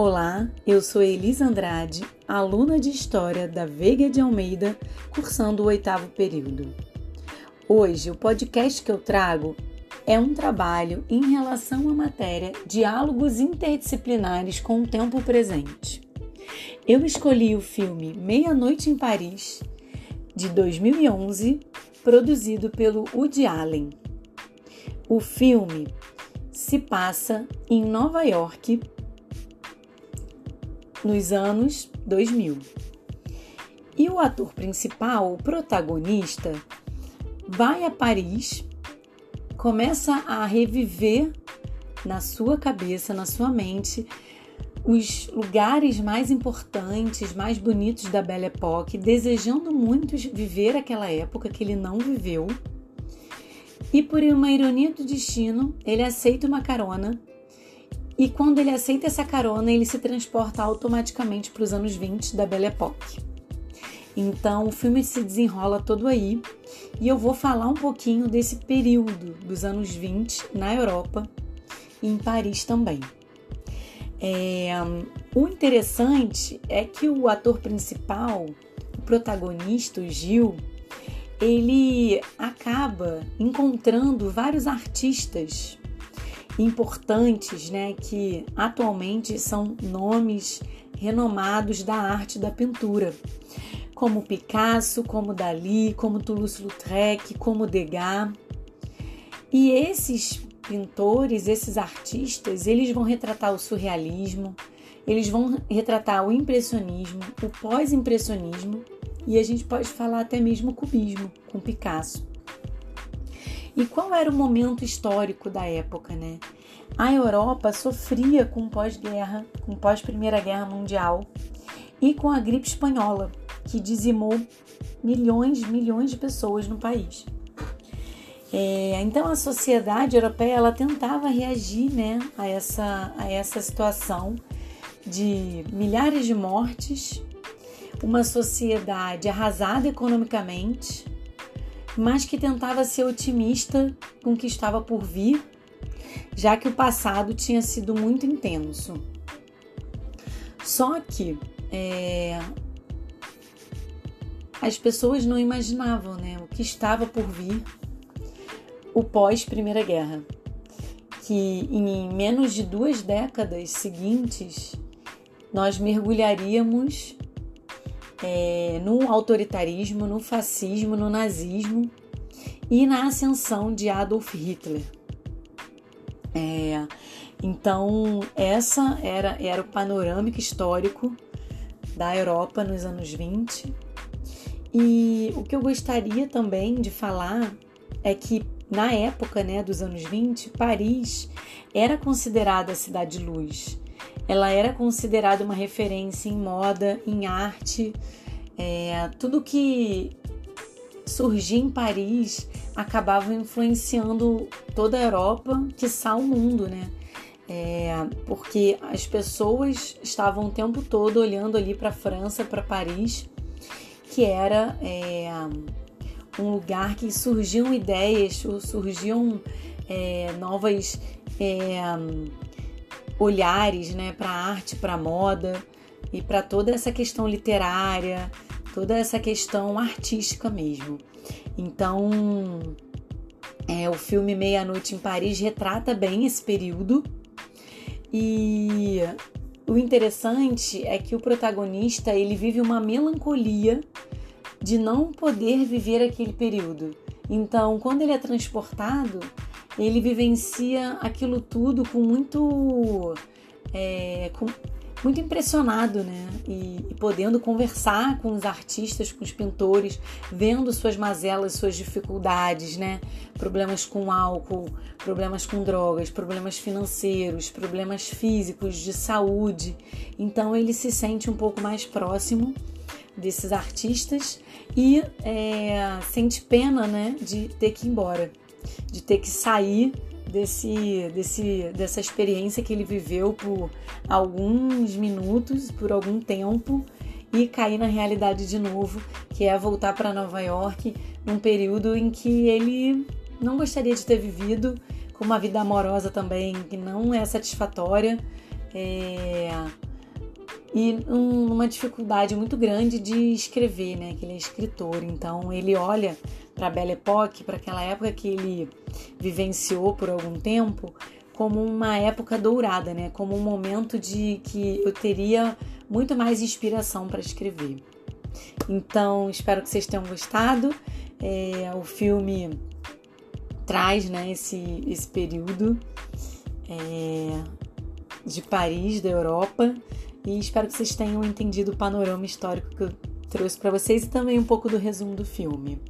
Olá, eu sou Elisa Andrade, aluna de História da Veiga de Almeida, cursando o oitavo período. Hoje, o podcast que eu trago é um trabalho em relação à matéria Diálogos Interdisciplinares com o Tempo Presente. Eu escolhi o filme Meia-Noite em Paris, de 2011, produzido pelo Woody Allen. O filme se passa em Nova York nos anos 2000. E o ator principal, o protagonista, vai a Paris, começa a reviver na sua cabeça, na sua mente, os lugares mais importantes, mais bonitos da Belle Époque, desejando muito viver aquela época que ele não viveu. E por uma ironia do destino, ele aceita uma carona e quando ele aceita essa carona, ele se transporta automaticamente para os anos 20 da Belle Époque. Então o filme se desenrola todo aí e eu vou falar um pouquinho desse período dos anos 20 na Europa e em Paris também. É, o interessante é que o ator principal, o protagonista, o Gil, ele acaba encontrando vários artistas importantes, né, que atualmente são nomes renomados da arte da pintura, como Picasso, como Dali, como Toulouse-Lautrec, como Degas. E esses pintores, esses artistas, eles vão retratar o surrealismo, eles vão retratar o impressionismo, o pós-impressionismo e a gente pode falar até mesmo o cubismo com Picasso. E qual era o momento histórico da época, né? A Europa sofria com pós-guerra, com pós-Primeira Guerra Mundial e com a gripe espanhola, que dizimou milhões, milhões de pessoas no país. É, então a sociedade europeia ela tentava reagir né, a, essa, a essa situação de milhares de mortes, uma sociedade arrasada economicamente, mas que tentava ser otimista com o que estava por vir, já que o passado tinha sido muito intenso. Só que é, as pessoas não imaginavam né, o que estava por vir o pós-Primeira Guerra, que em menos de duas décadas seguintes nós mergulharíamos é, no autoritarismo, no fascismo, no nazismo e na ascensão de Adolf Hitler. É, então, essa era, era o panorâmico histórico da Europa nos anos 20. E o que eu gostaria também de falar é que na época né, dos anos 20, Paris era considerada a cidade luz ela era considerada uma referência em moda, em arte, é, tudo que surgia em Paris acabava influenciando toda a Europa, quiçá o mundo, né? É, porque as pessoas estavam o tempo todo olhando ali para a França, para Paris, que era é, um lugar que surgiam ideias, surgiam é, novas é, olhares né, para a arte, para a moda e para toda essa questão literária, toda essa questão artística mesmo. Então, é, o filme Meia-Noite em Paris retrata bem esse período e o interessante é que o protagonista ele vive uma melancolia de não poder viver aquele período. Então, quando ele é transportado, ele vivencia aquilo tudo com muito. É, com, muito impressionado, né? E, e, podendo conversar com os artistas, com os pintores, vendo suas mazelas, suas dificuldades, né? Problemas com álcool, problemas com drogas, problemas financeiros, problemas físicos, de saúde. Então ele se sente um pouco mais próximo desses artistas e é, sente pena, né? De ter que ir embora de ter que sair desse, desse, dessa experiência que ele viveu por alguns minutos, por algum tempo e cair na realidade de novo, que é voltar para Nova York num período em que ele não gostaria de ter vivido, com uma vida amorosa também que não é satisfatória. É... e uma dificuldade muito grande de escrever, né? Que ele é escritor, então ele olha para a Belle Époque, para aquela época que ele vivenciou por algum tempo, como uma época dourada, né? Como um momento de que eu teria muito mais inspiração para escrever. Então, espero que vocês tenham gostado. É, o filme traz né, esse, esse período é, de Paris, da Europa, e espero que vocês tenham entendido o panorama histórico que eu trouxe para vocês e também um pouco do resumo do filme.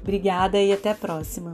Obrigada e até a próxima!